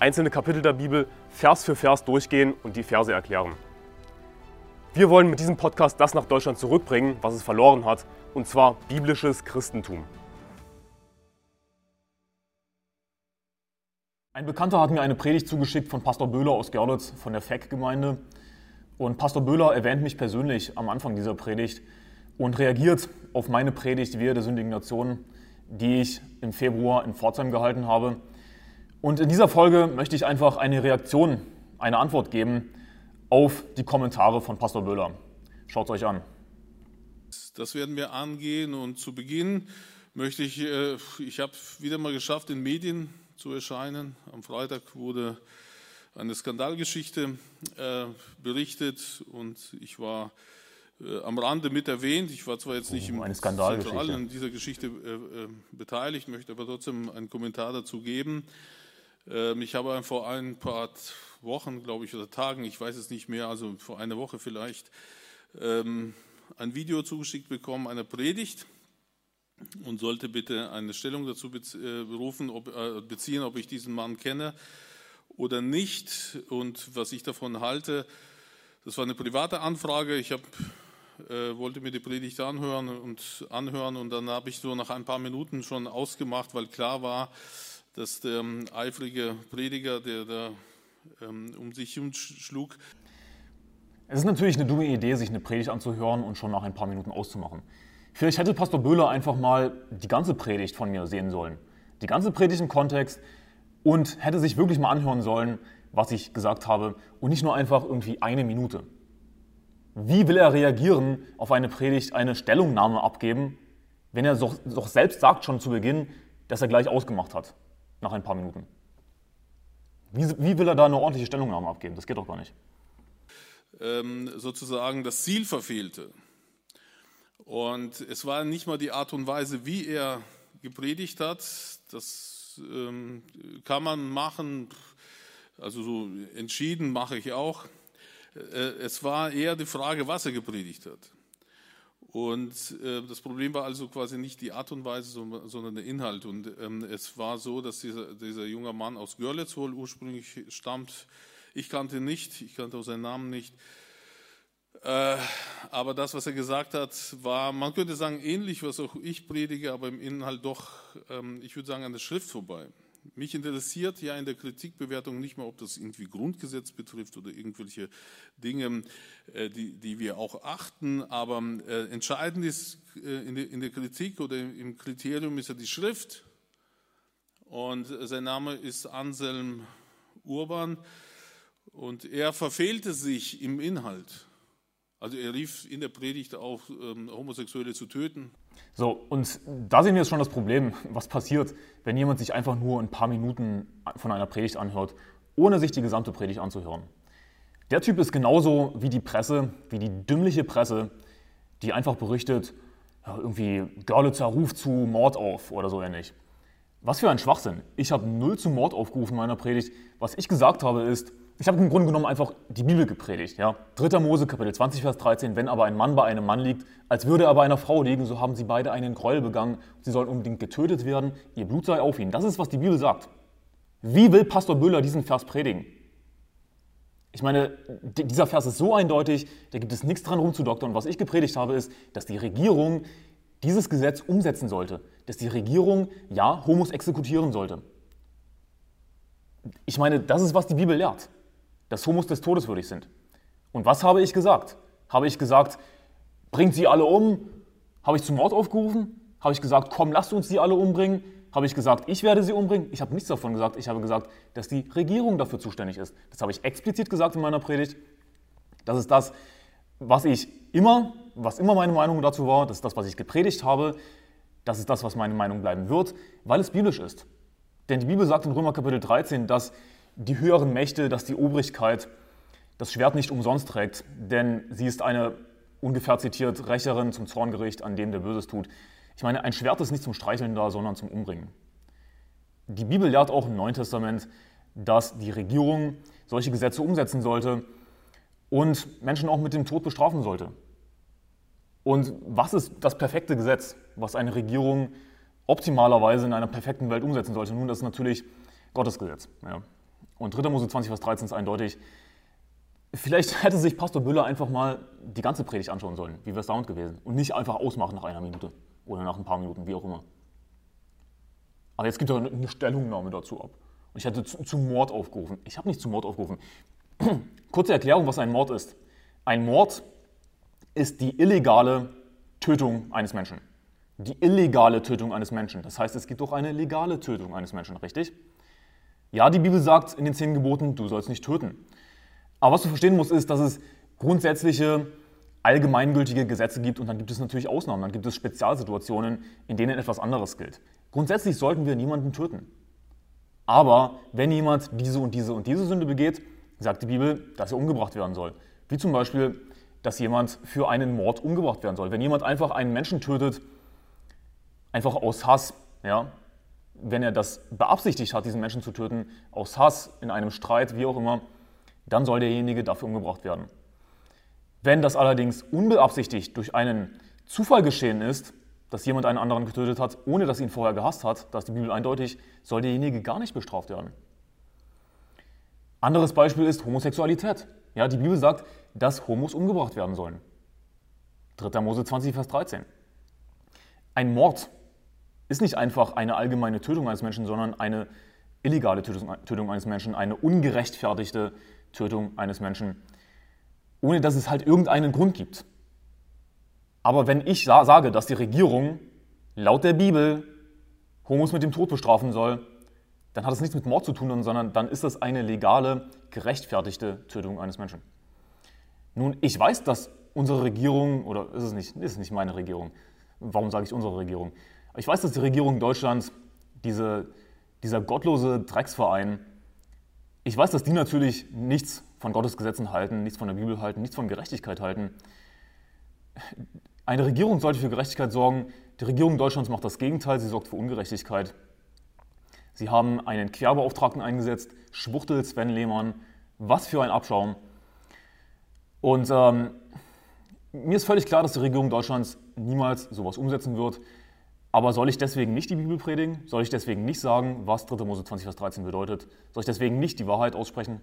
einzelne Kapitel der Bibel Vers für Vers durchgehen und die Verse erklären. Wir wollen mit diesem Podcast das nach Deutschland zurückbringen, was es verloren hat, und zwar biblisches Christentum. Ein Bekannter hat mir eine Predigt zugeschickt von Pastor Böhler aus Görlitz von der FEC-Gemeinde. Und Pastor Böhler erwähnt mich persönlich am Anfang dieser Predigt und reagiert auf meine Predigt Wehe der sündigen Nation, die ich im Februar in Pforzheim gehalten habe. Und in dieser Folge möchte ich einfach eine Reaktion, eine Antwort geben auf die Kommentare von Pastor Böhler. Schaut es euch an. Das werden wir angehen und zu Beginn möchte ich, äh, ich habe wieder mal geschafft, in Medien zu erscheinen. Am Freitag wurde eine Skandalgeschichte äh, berichtet und ich war äh, am Rande mit erwähnt. Ich war zwar jetzt nicht oh, im Zentralen in dieser Geschichte beteiligt, möchte aber trotzdem einen Kommentar dazu geben. Ähm, ich habe vor ein paar Wochen, glaube ich, oder Tagen, ich weiß es nicht mehr, also vor einer Woche vielleicht, ähm, ein Video zugeschickt bekommen einer Predigt und sollte bitte eine Stellung dazu äh, berufen, ob, äh, beziehen, ob ich diesen Mann kenne oder nicht und was ich davon halte. Das war eine private Anfrage. Ich hab, äh, wollte mir die Predigt anhören und anhören und dann habe ich so nach ein paar Minuten schon ausgemacht, weil klar war, dass der ähm, eifrige Prediger, der da ähm, um sich schlug. Es ist natürlich eine dumme Idee, sich eine Predigt anzuhören und schon nach ein paar Minuten auszumachen. Vielleicht hätte Pastor Böhler einfach mal die ganze Predigt von mir sehen sollen. Die ganze Predigt im Kontext und hätte sich wirklich mal anhören sollen, was ich gesagt habe und nicht nur einfach irgendwie eine Minute. Wie will er reagieren auf eine Predigt, eine Stellungnahme abgeben, wenn er doch, doch selbst sagt schon zu Beginn, dass er gleich ausgemacht hat? Nach ein paar Minuten. Wie, wie will er da eine ordentliche Stellungnahme abgeben? Das geht doch gar nicht. Ähm, sozusagen das Ziel verfehlte. Und es war nicht mal die Art und Weise, wie er gepredigt hat. Das ähm, kann man machen, also so entschieden mache ich auch. Äh, es war eher die Frage, was er gepredigt hat. Und äh, das Problem war also quasi nicht die Art und Weise, sondern der Inhalt. Und ähm, es war so, dass dieser, dieser junge Mann aus Görlitz wohl ursprünglich stammt. Ich kannte ihn nicht, ich kannte auch seinen Namen nicht. Äh, aber das, was er gesagt hat, war, man könnte sagen, ähnlich, was auch ich predige, aber im Inhalt doch, ähm, ich würde sagen, an der Schrift vorbei. Mich interessiert ja in der Kritikbewertung nicht mehr, ob das irgendwie Grundgesetz betrifft oder irgendwelche Dinge, äh, die, die wir auch achten, aber äh, entscheidend ist äh, in der Kritik oder im Kriterium ist ja die Schrift. Und sein Name ist Anselm Urban und er verfehlte sich im Inhalt. Also er rief in der Predigt auf, ähm, Homosexuelle zu töten. So, und da sehen wir jetzt schon das Problem, was passiert, wenn jemand sich einfach nur ein paar Minuten von einer Predigt anhört, ohne sich die gesamte Predigt anzuhören. Der Typ ist genauso wie die Presse, wie die dümmliche Presse, die einfach berichtet, irgendwie Görlitzer ruft zu Mord auf oder so ähnlich. Was für ein Schwachsinn. Ich habe null zu Mord aufgerufen in meiner Predigt. Was ich gesagt habe ist, ich habe im Grunde genommen einfach die Bibel gepredigt. Ja? 3. Mose, Kapitel 20, Vers 13. Wenn aber ein Mann bei einem Mann liegt, als würde er bei einer Frau liegen, so haben sie beide einen Gräuel begangen. Sie sollen unbedingt getötet werden. Ihr Blut sei auf ihnen. Das ist, was die Bibel sagt. Wie will Pastor Böhler diesen Vers predigen? Ich meine, dieser Vers ist so eindeutig, da gibt es nichts dran rumzudoktern. Und was ich gepredigt habe, ist, dass die Regierung dieses Gesetz umsetzen sollte. Dass die Regierung, ja, Homos exekutieren sollte. Ich meine, das ist, was die Bibel lehrt dass Homos des Todes würdig sind. Und was habe ich gesagt? Habe ich gesagt, bringt sie alle um? Habe ich zum Mord aufgerufen? Habe ich gesagt, komm, lasst uns sie alle umbringen? Habe ich gesagt, ich werde sie umbringen? Ich habe nichts davon gesagt. Ich habe gesagt, dass die Regierung dafür zuständig ist. Das habe ich explizit gesagt in meiner Predigt. Das ist das, was ich immer, was immer meine Meinung dazu war. Das ist das, was ich gepredigt habe. Das ist das, was meine Meinung bleiben wird, weil es biblisch ist. Denn die Bibel sagt in Römer Kapitel 13, dass die höheren Mächte, dass die Obrigkeit das Schwert nicht umsonst trägt, denn sie ist eine, ungefähr zitiert, Rächerin zum Zorngericht an dem, der Böses tut. Ich meine, ein Schwert ist nicht zum Streicheln da, sondern zum Umbringen. Die Bibel lehrt auch im Neuen Testament, dass die Regierung solche Gesetze umsetzen sollte und Menschen auch mit dem Tod bestrafen sollte. Und was ist das perfekte Gesetz, was eine Regierung optimalerweise in einer perfekten Welt umsetzen sollte? Nun, das ist natürlich Gottes Gesetz. Ja. Und 3. Mose 20, Vers 13 ist eindeutig. Vielleicht hätte sich Pastor Büller einfach mal die ganze Predigt anschauen sollen. Wie wäre es dauernd gewesen? Und nicht einfach ausmachen nach einer Minute oder nach ein paar Minuten, wie auch immer. Aber jetzt gibt er eine Stellungnahme dazu ab. Und ich hätte zu, zu Mord aufgerufen. Ich habe nicht zu Mord aufgerufen. Kurze Erklärung, was ein Mord ist. Ein Mord ist die illegale Tötung eines Menschen. Die illegale Tötung eines Menschen. Das heißt, es gibt auch eine legale Tötung eines Menschen, richtig? Ja, die Bibel sagt in den zehn Geboten, du sollst nicht töten. Aber was du verstehen musst, ist, dass es grundsätzliche, allgemeingültige Gesetze gibt und dann gibt es natürlich Ausnahmen, dann gibt es Spezialsituationen, in denen etwas anderes gilt. Grundsätzlich sollten wir niemanden töten. Aber wenn jemand diese und diese und diese Sünde begeht, sagt die Bibel, dass er umgebracht werden soll. Wie zum Beispiel, dass jemand für einen Mord umgebracht werden soll. Wenn jemand einfach einen Menschen tötet, einfach aus Hass, ja, wenn er das beabsichtigt hat, diesen Menschen zu töten, aus Hass, in einem Streit, wie auch immer, dann soll derjenige dafür umgebracht werden. Wenn das allerdings unbeabsichtigt durch einen Zufall geschehen ist, dass jemand einen anderen getötet hat, ohne dass ihn vorher gehasst hat, da ist die Bibel eindeutig, soll derjenige gar nicht bestraft werden. Anderes Beispiel ist Homosexualität. Ja, die Bibel sagt, dass Homos umgebracht werden sollen. 3. Mose 20, Vers 13. Ein Mord ist nicht einfach eine allgemeine Tötung eines Menschen, sondern eine illegale Tötung eines Menschen, eine ungerechtfertigte Tötung eines Menschen, ohne dass es halt irgendeinen Grund gibt. Aber wenn ich sage, dass die Regierung laut der Bibel Homos mit dem Tod bestrafen soll, dann hat es nichts mit Mord zu tun, sondern dann ist das eine legale, gerechtfertigte Tötung eines Menschen. Nun, ich weiß, dass unsere Regierung, oder ist es nicht, ist es nicht meine Regierung, warum sage ich unsere Regierung? Ich weiß, dass die Regierung Deutschlands, diese, dieser gottlose Drecksverein, ich weiß, dass die natürlich nichts von Gottes Gesetzen halten, nichts von der Bibel halten, nichts von Gerechtigkeit halten. Eine Regierung sollte für Gerechtigkeit sorgen. Die Regierung Deutschlands macht das Gegenteil, sie sorgt für Ungerechtigkeit. Sie haben einen Querbeauftragten eingesetzt, Schwuchtel Sven Lehmann. Was für ein Abschaum. Und ähm, mir ist völlig klar, dass die Regierung Deutschlands niemals sowas umsetzen wird. Aber soll ich deswegen nicht die Bibel predigen? Soll ich deswegen nicht sagen, was 3. Mose 20, Vers 13 bedeutet? Soll ich deswegen nicht die Wahrheit aussprechen?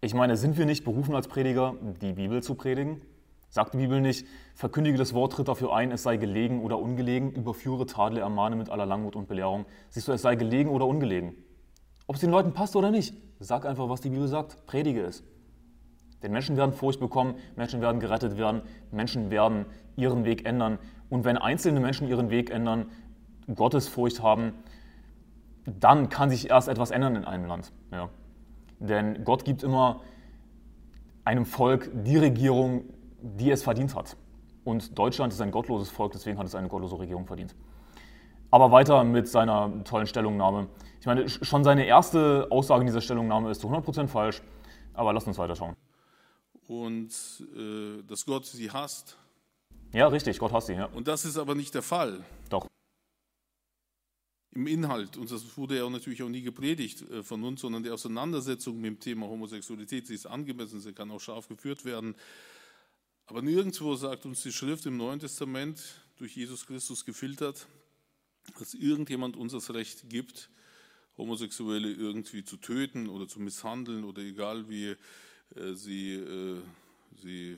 Ich meine, sind wir nicht berufen als Prediger, die Bibel zu predigen? Sagt die Bibel nicht, verkündige das Wort, tritt dafür ein, es sei gelegen oder ungelegen, überführe, tadle, ermahne mit aller Langmut und Belehrung. Siehst du, es sei gelegen oder ungelegen. Ob es den Leuten passt oder nicht, sag einfach, was die Bibel sagt, predige es. Denn Menschen werden Furcht bekommen, Menschen werden gerettet werden, Menschen werden ihren Weg ändern. Und wenn einzelne Menschen ihren Weg ändern, Gottes Furcht haben, dann kann sich erst etwas ändern in einem Land. Ja. Denn Gott gibt immer einem Volk die Regierung, die es verdient hat. Und Deutschland ist ein gottloses Volk, deswegen hat es eine gottlose Regierung verdient. Aber weiter mit seiner tollen Stellungnahme. Ich meine, schon seine erste Aussage in dieser Stellungnahme ist zu 100% falsch, aber lasst uns weiterschauen. Und äh, dass Gott sie hasst. Ja, richtig, Gott hasst sie. Ja. Und das ist aber nicht der Fall. Doch. Im Inhalt, und das wurde ja natürlich auch nie gepredigt äh, von uns, sondern die Auseinandersetzung mit dem Thema Homosexualität, sie ist angemessen, sie kann auch scharf geführt werden. Aber nirgendwo sagt uns die Schrift im Neuen Testament, durch Jesus Christus gefiltert, dass irgendjemand uns das Recht gibt, Homosexuelle irgendwie zu töten oder zu misshandeln oder egal wie äh, sie, äh, sie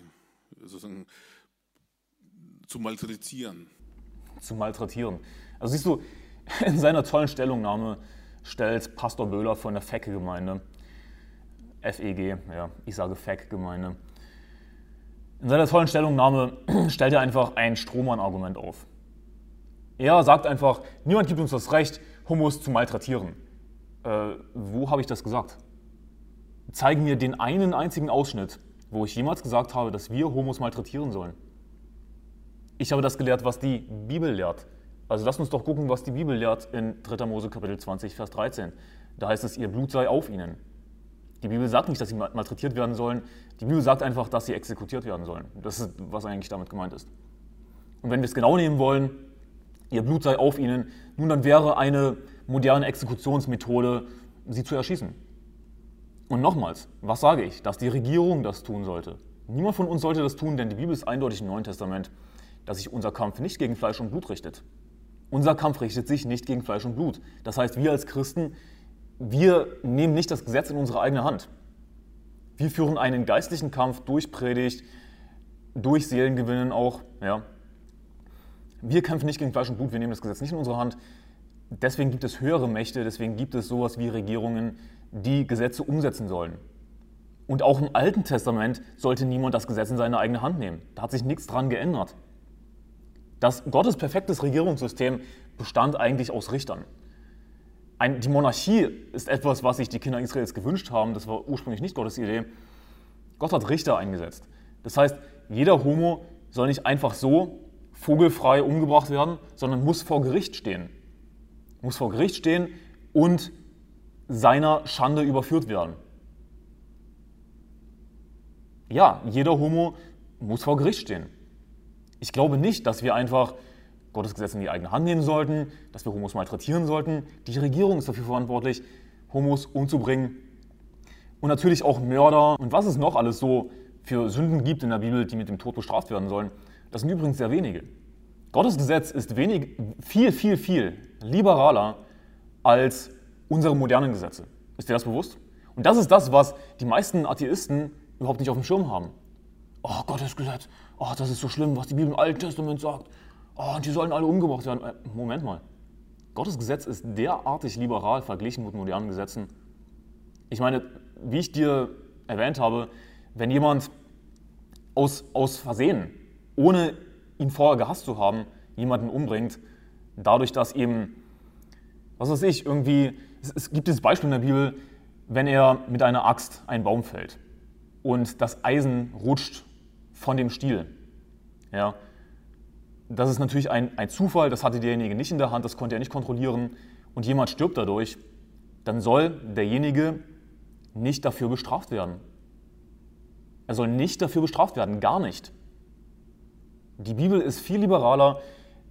sozusagen zu malträtieren. Zu malträtieren. Also siehst du, in seiner tollen Stellungnahme stellt Pastor Böhler von der FEC-Gemeinde, FEG, ja, ich sage FEC-Gemeinde, in seiner tollen Stellungnahme stellt er einfach ein Strohmann-Argument auf. Er sagt einfach, niemand gibt uns das Recht, Homos zu malträtieren. Äh, wo habe ich das gesagt? Zeigen mir den einen einzigen Ausschnitt, wo ich jemals gesagt habe, dass wir Homos malträtieren sollen. Ich habe das gelehrt, was die Bibel lehrt. Also lasst uns doch gucken, was die Bibel lehrt in 3. Mose Kapitel 20, Vers 13. Da heißt es, ihr Blut sei auf ihnen. Die Bibel sagt nicht, dass sie malträtiert werden sollen. Die Bibel sagt einfach, dass sie exekutiert werden sollen. Das ist, was eigentlich damit gemeint ist. Und wenn wir es genau nehmen wollen, ihr Blut sei auf ihnen, nun dann wäre eine moderne Exekutionsmethode, sie zu erschießen. Und nochmals, was sage ich? Dass die Regierung das tun sollte. Niemand von uns sollte das tun, denn die Bibel ist eindeutig im Neuen Testament, dass sich unser Kampf nicht gegen Fleisch und Blut richtet. Unser Kampf richtet sich nicht gegen Fleisch und Blut. Das heißt, wir als Christen, wir nehmen nicht das Gesetz in unsere eigene Hand. Wir führen einen geistlichen Kampf durch Predigt, durch Seelengewinnen auch. Ja. Wir kämpfen nicht gegen Fleisch und Blut, wir nehmen das Gesetz nicht in unsere Hand. Deswegen gibt es höhere Mächte, deswegen gibt es sowas wie Regierungen, die Gesetze umsetzen sollen. Und auch im Alten Testament sollte niemand das Gesetz in seine eigene Hand nehmen. Da hat sich nichts dran geändert. Das Gottes perfektes Regierungssystem bestand eigentlich aus Richtern. Ein, die Monarchie ist etwas, was sich die Kinder Israels gewünscht haben. Das war ursprünglich nicht Gottes Idee. Gott hat Richter eingesetzt. Das heißt, jeder Homo soll nicht einfach so vogelfrei umgebracht werden, sondern muss vor Gericht stehen. Muss vor Gericht stehen und seiner Schande überführt werden. Ja, jeder Homo muss vor Gericht stehen. Ich glaube nicht, dass wir einfach Gottes Gesetz in die eigene Hand nehmen sollten, dass wir Homos malträtieren sollten. Die Regierung ist dafür verantwortlich, Homos umzubringen. Und natürlich auch Mörder und was es noch alles so für Sünden gibt in der Bibel, die mit dem Tod bestraft werden sollen. Das sind übrigens sehr wenige. Gottes Gesetz ist wenig, viel, viel, viel liberaler als unsere modernen Gesetze. Ist dir das bewusst? Und das ist das, was die meisten Atheisten überhaupt nicht auf dem Schirm haben. Oh, Gottes Gesetz, oh, das ist so schlimm, was die Bibel im Alten Testament sagt. Oh, die sollen alle umgebracht werden. Äh, Moment mal. Gottes Gesetz ist derartig liberal verglichen mit modernen Gesetzen. Ich meine, wie ich dir erwähnt habe, wenn jemand aus, aus Versehen, ohne ihn vorher gehasst zu haben, jemanden umbringt, dadurch, dass eben, was weiß ich, irgendwie, es, es gibt dieses Beispiel in der Bibel, wenn er mit einer Axt einen Baum fällt und das Eisen rutscht von dem Stiel. Ja, das ist natürlich ein, ein Zufall, das hatte derjenige nicht in der Hand, das konnte er nicht kontrollieren und jemand stirbt dadurch, dann soll derjenige nicht dafür bestraft werden. Er soll nicht dafür bestraft werden, gar nicht. Die Bibel ist viel liberaler.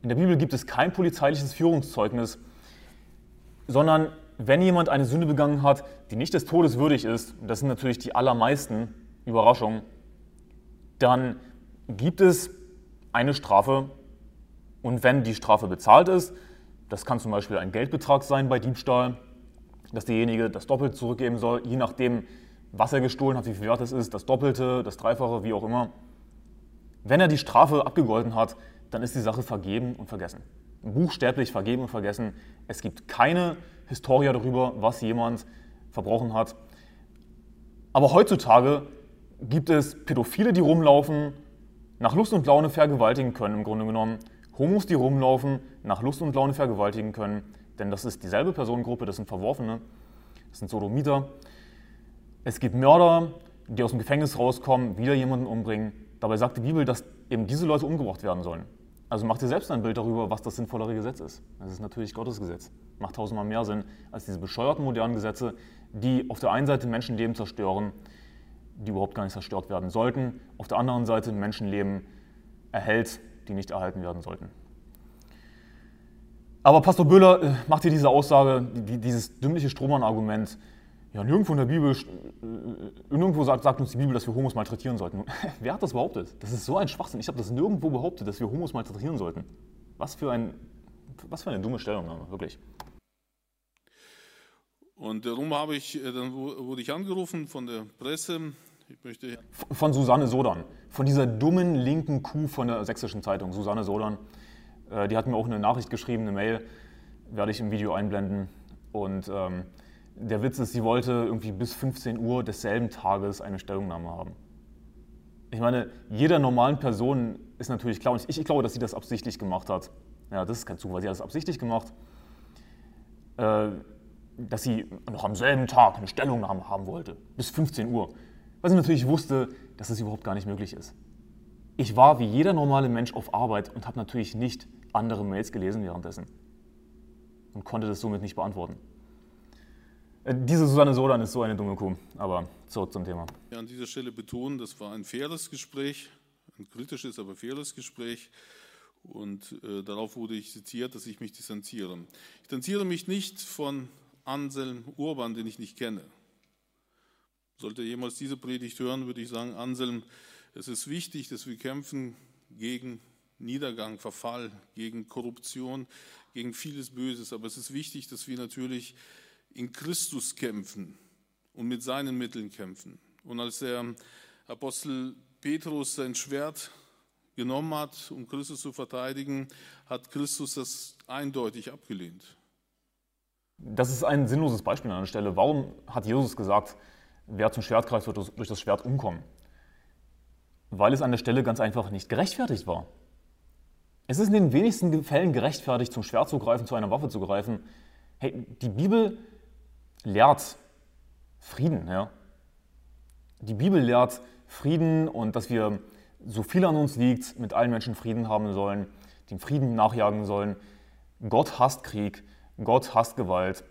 In der Bibel gibt es kein polizeiliches Führungszeugnis, sondern wenn jemand eine Sünde begangen hat, die nicht des Todes würdig ist, das sind natürlich die allermeisten, Überraschung, dann gibt es eine Strafe und wenn die Strafe bezahlt ist, das kann zum Beispiel ein Geldbetrag sein bei Diebstahl, dass derjenige das Doppelte zurückgeben soll, je nachdem, was er gestohlen hat, wie viel wert es ist, das Doppelte, das Dreifache, wie auch immer. Wenn er die Strafe abgegolten hat, dann ist die Sache vergeben und vergessen. Buchstäblich vergeben und vergessen. Es gibt keine Historie darüber, was jemand verbrochen hat. Aber heutzutage gibt es Pädophile, die rumlaufen, nach Lust und Laune vergewaltigen können, im Grunde genommen. Homos, die rumlaufen, nach Lust und Laune vergewaltigen können, denn das ist dieselbe Personengruppe, das sind Verworfene, das sind Sodomiter. Es gibt Mörder, die aus dem Gefängnis rauskommen, wieder jemanden umbringen. Dabei sagt die Bibel, dass eben diese Leute umgebracht werden sollen. Also mach dir selbst ein Bild darüber, was das sinnvollere Gesetz ist. Das ist natürlich Gottes Gesetz. Macht tausendmal mehr Sinn als diese bescheuerten modernen Gesetze, die auf der einen Seite Menschenleben zerstören, die überhaupt gar nicht zerstört werden sollten, auf der anderen Seite Menschenleben erhält, die nicht erhalten werden sollten. Aber Pastor Böhler äh, macht hier diese Aussage, dieses dümmliche Strohmann-Argument, ja, nirgendwo in der Bibel, äh, nirgendwo sagt, sagt, uns die Bibel, dass wir Homos malträtieren sollten. Wer hat das behauptet? Das ist so ein Schwachsinn. Ich habe das nirgendwo behauptet, dass wir Homos malträtieren sollten. Was für, ein, was für eine dumme Stellungnahme, wirklich. Und darum habe ich, äh, dann wurde ich angerufen von der Presse. Von Susanne Sodan, von dieser dummen linken Kuh von der Sächsischen Zeitung, Susanne Sodan. Äh, die hat mir auch eine Nachricht geschrieben, eine Mail, werde ich im Video einblenden. Und ähm, der Witz ist, sie wollte irgendwie bis 15 Uhr desselben Tages eine Stellungnahme haben. Ich meine, jeder normalen Person ist natürlich klar, und ich, ich glaube, dass sie das absichtlich gemacht hat. Ja, das ist kein Zufall, sie hat das absichtlich gemacht, äh, dass sie noch am selben Tag eine Stellungnahme haben wollte, bis 15 Uhr. Weil sie natürlich wusste, dass es überhaupt gar nicht möglich ist. Ich war wie jeder normale Mensch auf Arbeit und habe natürlich nicht andere Mails gelesen währenddessen und konnte das somit nicht beantworten. Äh, diese Susanne Sodan ist so eine dumme Kuh. Aber zurück zum Thema. Ja, an dieser Stelle betonen, das war ein faires Gespräch, ein kritisches, aber faires Gespräch. Und äh, darauf wurde ich zitiert, dass ich mich distanziere. Ich distanziere mich nicht von Anselm Urban, den ich nicht kenne. Sollte jemals diese Predigt hören, würde ich sagen, Anselm, es ist wichtig, dass wir kämpfen gegen Niedergang, Verfall, gegen Korruption, gegen vieles Böses. Aber es ist wichtig, dass wir natürlich in Christus kämpfen und mit seinen Mitteln kämpfen. Und als der Apostel Petrus sein Schwert genommen hat, um Christus zu verteidigen, hat Christus das eindeutig abgelehnt. Das ist ein sinnloses Beispiel an der Stelle. Warum hat Jesus gesagt, wer zum Schwert greift, wird durch das Schwert umkommen? Weil es an der Stelle ganz einfach nicht gerechtfertigt war. Es ist in den wenigsten Fällen gerechtfertigt, zum Schwert zu greifen, zu einer Waffe zu greifen. Hey, die Bibel lehrt Frieden. Ja? Die Bibel lehrt Frieden und dass wir, so viel an uns liegt, mit allen Menschen Frieden haben sollen, dem Frieden nachjagen sollen. Gott hasst Krieg, Gott hasst Gewalt.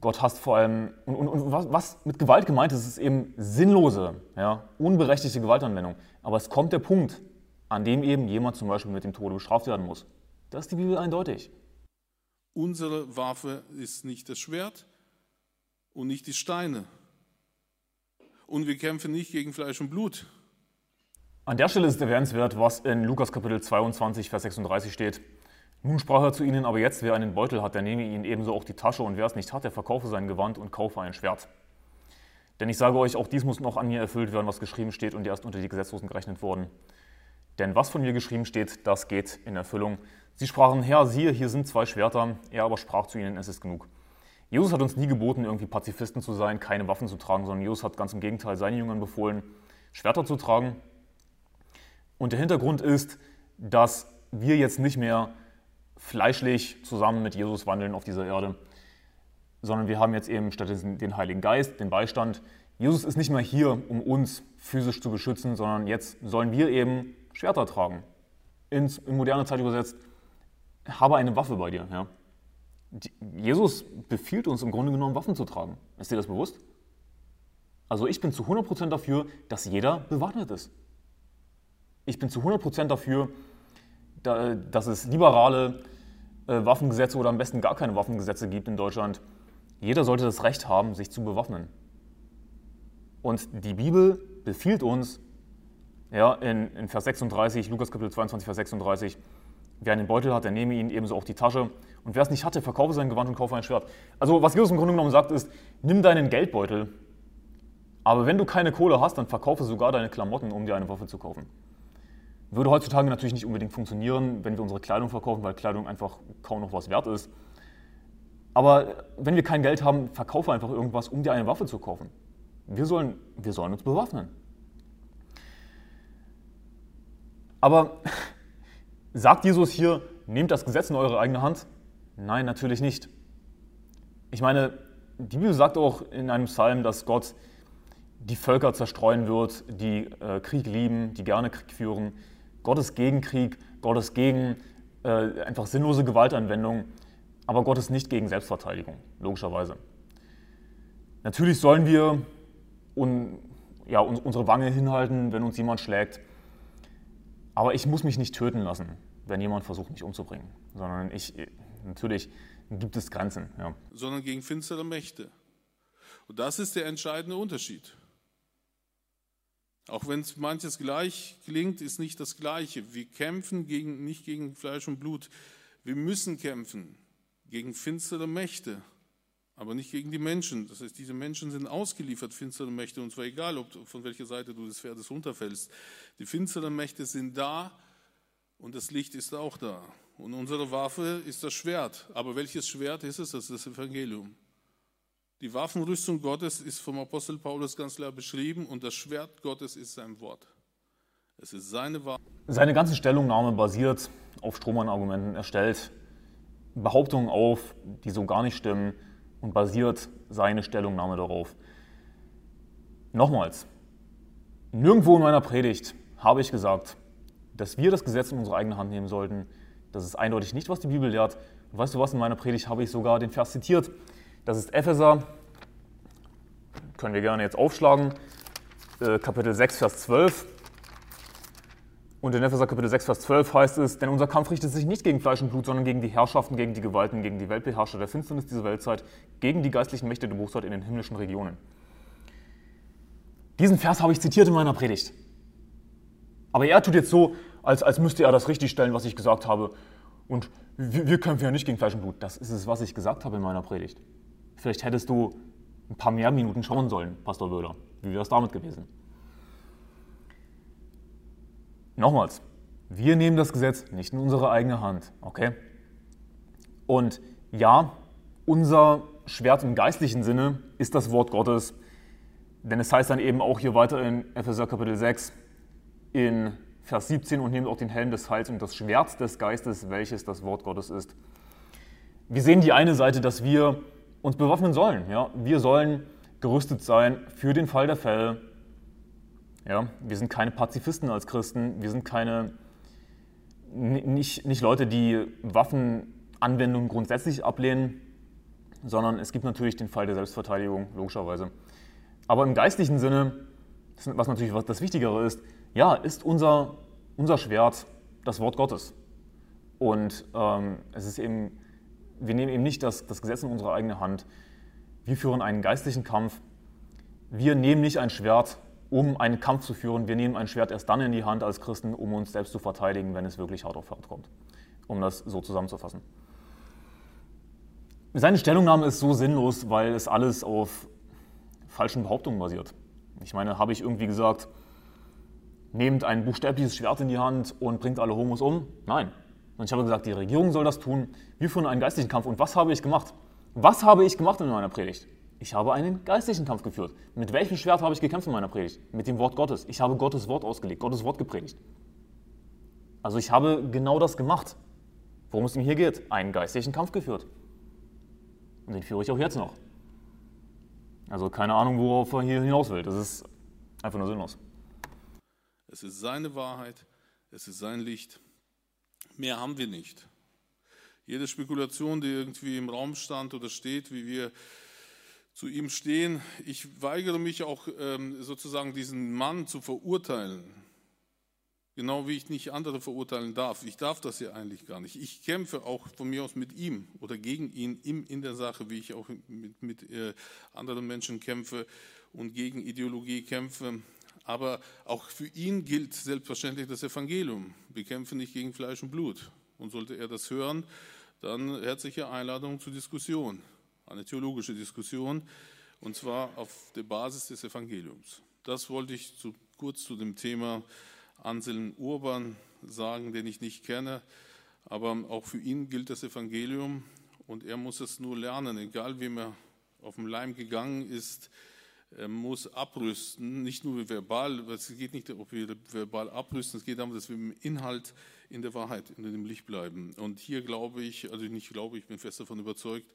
Gott hasst vor allem, und, und, und was, was, mit Gewalt gemeint ist, ist eben sinnlose, ja, unberechtigte Gewaltanwendung. Aber es kommt der Punkt, an dem eben jemand zum Beispiel mit dem Tode bestraft werden muss. Das ist die Bibel eindeutig. Unsere Waffe ist nicht das Schwert und nicht die Steine. Und wir kämpfen nicht gegen Fleisch und Blut. An der Stelle ist erwähnenswert, was in Lukas Kapitel 22, Vers 36 steht. Nun sprach er zu ihnen, aber jetzt, wer einen Beutel hat, der nehme ihn ebenso auch die Tasche, und wer es nicht hat, der verkaufe sein Gewand und kaufe ein Schwert. Denn ich sage euch, auch dies muss noch an mir erfüllt werden, was geschrieben steht, und erst unter die Gesetzlosen gerechnet worden. Denn was von mir geschrieben steht, das geht in Erfüllung. Sie sprachen, Herr, siehe, hier sind zwei Schwerter. Er aber sprach zu ihnen, es ist genug. Jesus hat uns nie geboten, irgendwie Pazifisten zu sein, keine Waffen zu tragen, sondern Jesus hat ganz im Gegenteil seinen Jüngern befohlen, Schwerter zu tragen. Und der Hintergrund ist, dass wir jetzt nicht mehr fleischlich zusammen mit Jesus wandeln auf dieser Erde, sondern wir haben jetzt eben stattdessen den Heiligen Geist, den Beistand. Jesus ist nicht mehr hier, um uns physisch zu beschützen, sondern jetzt sollen wir eben Schwerter tragen. Ins, in moderne Zeit übersetzt, habe eine Waffe bei dir. Ja? Jesus befiehlt uns im Grunde genommen, Waffen zu tragen. Ist dir das bewusst? Also ich bin zu 100% dafür, dass jeder bewaffnet ist. Ich bin zu 100% dafür, dass es liberale äh, Waffengesetze oder am besten gar keine Waffengesetze gibt in Deutschland. Jeder sollte das Recht haben, sich zu bewaffnen. Und die Bibel befiehlt uns, ja, in, in Vers 36, Lukas Kapitel 22, Vers 36, wer einen Beutel hat, der nehme ihn, ebenso auch die Tasche. Und wer es nicht hatte, verkaufe sein Gewand und kaufe ein Schwert. Also was Jesus im Grunde genommen sagt, ist, nimm deinen Geldbeutel, aber wenn du keine Kohle hast, dann verkaufe sogar deine Klamotten, um dir eine Waffe zu kaufen. Würde heutzutage natürlich nicht unbedingt funktionieren, wenn wir unsere Kleidung verkaufen, weil Kleidung einfach kaum noch was wert ist. Aber wenn wir kein Geld haben, verkaufe einfach irgendwas, um dir eine Waffe zu kaufen. Wir sollen, wir sollen uns bewaffnen. Aber sagt Jesus hier, nehmt das Gesetz in eure eigene Hand? Nein, natürlich nicht. Ich meine, die Bibel sagt auch in einem Psalm, dass Gott die Völker zerstreuen wird, die äh, Krieg lieben, die gerne Krieg führen. Gott ist gegen Krieg, Gott ist gegen äh, einfach sinnlose Gewaltanwendung, aber Gott ist nicht gegen Selbstverteidigung, logischerweise. Natürlich sollen wir un, ja, unsere Wange hinhalten, wenn uns jemand schlägt. Aber ich muss mich nicht töten lassen, wenn jemand versucht, mich umzubringen. Sondern ich, natürlich gibt es Grenzen. Ja. Sondern gegen finstere Mächte. Und das ist der entscheidende Unterschied. Auch wenn es manches gleich klingt, ist nicht das Gleiche. Wir kämpfen gegen, nicht gegen Fleisch und Blut. Wir müssen kämpfen gegen finstere Mächte aber nicht gegen die Menschen. Das heißt, diese Menschen sind ausgeliefert, finstere Mächte, und zwar egal, ob von welcher Seite du des Pferdes runterfällst. Die finsteren Mächte sind da und das Licht ist auch da. Und unsere Waffe ist das Schwert. Aber welches Schwert ist es? Das ist das Evangelium. Die Waffenrüstung Gottes ist vom Apostel Paulus ganz klar beschrieben und das Schwert Gottes ist sein Wort. Es ist seine Waffe. Seine ganze Stellungnahme basiert auf Strohmann-Argumenten. Er stellt Behauptungen auf, die so gar nicht stimmen und basiert seine Stellungnahme darauf. Nochmals, nirgendwo in meiner Predigt habe ich gesagt, dass wir das Gesetz in unsere eigene Hand nehmen sollten. Das ist eindeutig nicht, was die Bibel lehrt. Und weißt du was, in meiner Predigt habe ich sogar den Vers zitiert. Das ist Epheser können wir gerne jetzt aufschlagen. Äh, Kapitel 6, Vers 12. Und in Epheser Kapitel 6, Vers 12 heißt es, denn unser Kampf richtet sich nicht gegen Fleisch und Blut, sondern gegen die Herrschaften, gegen die Gewalten, gegen die Weltbeherrscher der Finsternis dieser Weltzeit, gegen die geistlichen Mächte der Bosheit in den himmlischen Regionen. Diesen Vers habe ich zitiert in meiner Predigt. Aber er tut jetzt so, als, als müsste er das richtig stellen, was ich gesagt habe. Und wir, wir kämpfen ja nicht gegen Fleisch und Blut. Das ist es, was ich gesagt habe in meiner Predigt. Vielleicht hättest du ein paar mehr Minuten schauen sollen, Pastor Wöhler. Wie wäre es damit gewesen? Nochmals, wir nehmen das Gesetz nicht in unsere eigene Hand, okay? Und ja, unser Schwert im geistlichen Sinne ist das Wort Gottes, denn es heißt dann eben auch hier weiter in Epheser Kapitel 6 in Vers 17 und nehmt auch den Helm des Heils und das Schwert des Geistes, welches das Wort Gottes ist. Wir sehen die eine Seite, dass wir uns bewaffnen sollen. Ja? Wir sollen gerüstet sein für den Fall der Fälle, ja, wir sind keine Pazifisten als Christen, wir sind keine, nicht, nicht Leute, die Waffenanwendung grundsätzlich ablehnen, sondern es gibt natürlich den Fall der Selbstverteidigung, logischerweise. Aber im geistlichen Sinne, was natürlich das Wichtigere ist, ja, ist unser, unser Schwert das Wort Gottes. Und ähm, es ist eben, wir nehmen eben nicht das, das Gesetz in unsere eigene Hand. Wir führen einen geistlichen Kampf. Wir nehmen nicht ein Schwert um einen Kampf zu führen. Wir nehmen ein Schwert erst dann in die Hand als Christen, um uns selbst zu verteidigen, wenn es wirklich hart auf hart kommt. Um das so zusammenzufassen. Seine Stellungnahme ist so sinnlos, weil es alles auf falschen Behauptungen basiert. Ich meine, habe ich irgendwie gesagt, nehmt ein buchstäbliches Schwert in die Hand und bringt alle Homos um? Nein. Und ich habe gesagt, die Regierung soll das tun. Wir führen einen geistlichen Kampf. Und was habe ich gemacht? Was habe ich gemacht in meiner Predigt? Ich habe einen geistlichen Kampf geführt. Mit welchem Schwert habe ich gekämpft in meiner Predigt? Mit dem Wort Gottes. Ich habe Gottes Wort ausgelegt, Gottes Wort gepredigt. Also ich habe genau das gemacht, worum es mir hier geht. Einen geistlichen Kampf geführt. Und den führe ich auch jetzt noch. Also keine Ahnung, worauf er hier hinaus will. Das ist einfach nur sinnlos. Es ist seine Wahrheit, es ist sein Licht. Mehr haben wir nicht. Jede Spekulation, die irgendwie im Raum stand oder steht, wie wir zu ihm stehen. Ich weigere mich auch ähm, sozusagen diesen Mann zu verurteilen. Genau wie ich nicht andere verurteilen darf. Ich darf das ja eigentlich gar nicht. Ich kämpfe auch von mir aus mit ihm oder gegen ihn in der Sache, wie ich auch mit, mit äh, anderen Menschen kämpfe und gegen Ideologie kämpfe. Aber auch für ihn gilt selbstverständlich das Evangelium. Wir kämpfen nicht gegen Fleisch und Blut. Und sollte er das hören, dann herzliche Einladung zur Diskussion eine theologische Diskussion, und zwar auf der Basis des Evangeliums. Das wollte ich zu, kurz zu dem Thema Anselm Urban sagen, den ich nicht kenne, aber auch für ihn gilt das Evangelium und er muss es nur lernen, egal wem er auf dem Leim gegangen ist, muss abrüsten, nicht nur verbal, es geht nicht, ob wir verbal abrüsten, es geht darum, dass wir im Inhalt in der Wahrheit, in dem Licht bleiben. Und hier glaube ich, also nicht glaube, ich bin fest davon überzeugt,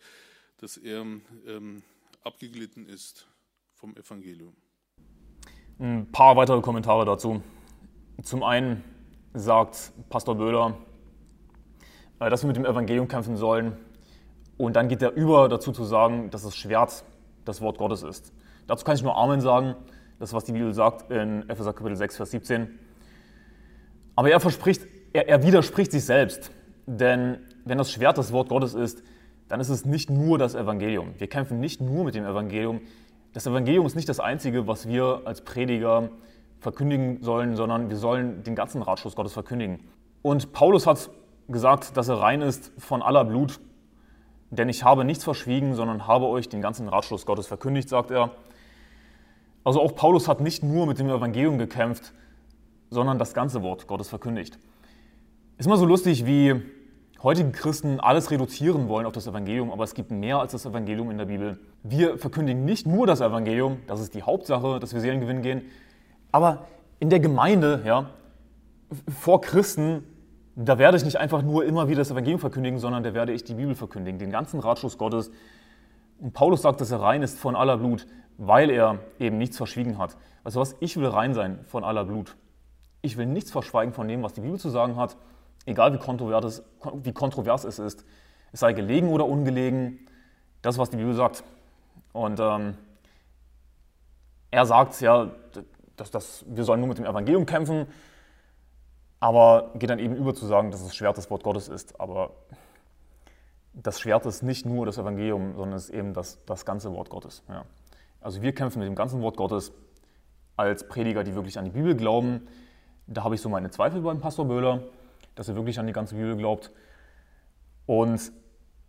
dass er ähm, abgeglitten ist vom Evangelium. Ein paar weitere Kommentare dazu. Zum einen sagt Pastor Böhler, äh, dass wir mit dem Evangelium kämpfen sollen. Und dann geht er über dazu zu sagen, dass das Schwert das Wort Gottes ist. Dazu kann ich nur Amen sagen. Das, was die Bibel sagt in Epheser Kapitel 6, Vers 17. Aber er verspricht, er, er widerspricht sich selbst. Denn wenn das Schwert das Wort Gottes ist, dann ist es nicht nur das Evangelium. Wir kämpfen nicht nur mit dem Evangelium. Das Evangelium ist nicht das Einzige, was wir als Prediger verkündigen sollen, sondern wir sollen den ganzen Ratschluss Gottes verkündigen. Und Paulus hat gesagt, dass er rein ist von aller Blut, denn ich habe nichts verschwiegen, sondern habe euch den ganzen Ratschluss Gottes verkündigt, sagt er. Also auch Paulus hat nicht nur mit dem Evangelium gekämpft, sondern das ganze Wort Gottes verkündigt. Ist immer so lustig, wie heutige Christen alles reduzieren wollen auf das Evangelium, aber es gibt mehr als das Evangelium in der Bibel. Wir verkündigen nicht nur das Evangelium, das ist die Hauptsache, dass wir Seelen gewinnen gehen, aber in der Gemeinde, ja, vor Christen, da werde ich nicht einfach nur immer wieder das Evangelium verkündigen, sondern da werde ich die Bibel verkündigen, den ganzen Ratschluss Gottes. Und Paulus sagt, dass er rein ist von aller Blut, weil er eben nichts verschwiegen hat. Also was, ich will rein sein von aller Blut. Ich will nichts verschweigen von dem, was die Bibel zu sagen hat egal wie kontrovers, wie kontrovers es ist, es sei gelegen oder ungelegen, das, was die Bibel sagt. Und ähm, er sagt ja, dass, dass wir sollen nur mit dem Evangelium kämpfen, aber geht dann eben über zu sagen, dass das Schwert das Wort Gottes ist. Aber das Schwert ist nicht nur das Evangelium, sondern es ist eben das, das ganze Wort Gottes. Ja. Also wir kämpfen mit dem ganzen Wort Gottes als Prediger, die wirklich an die Bibel glauben. Da habe ich so meine Zweifel beim Pastor Böhler, dass er wirklich an die ganze Bibel glaubt. Und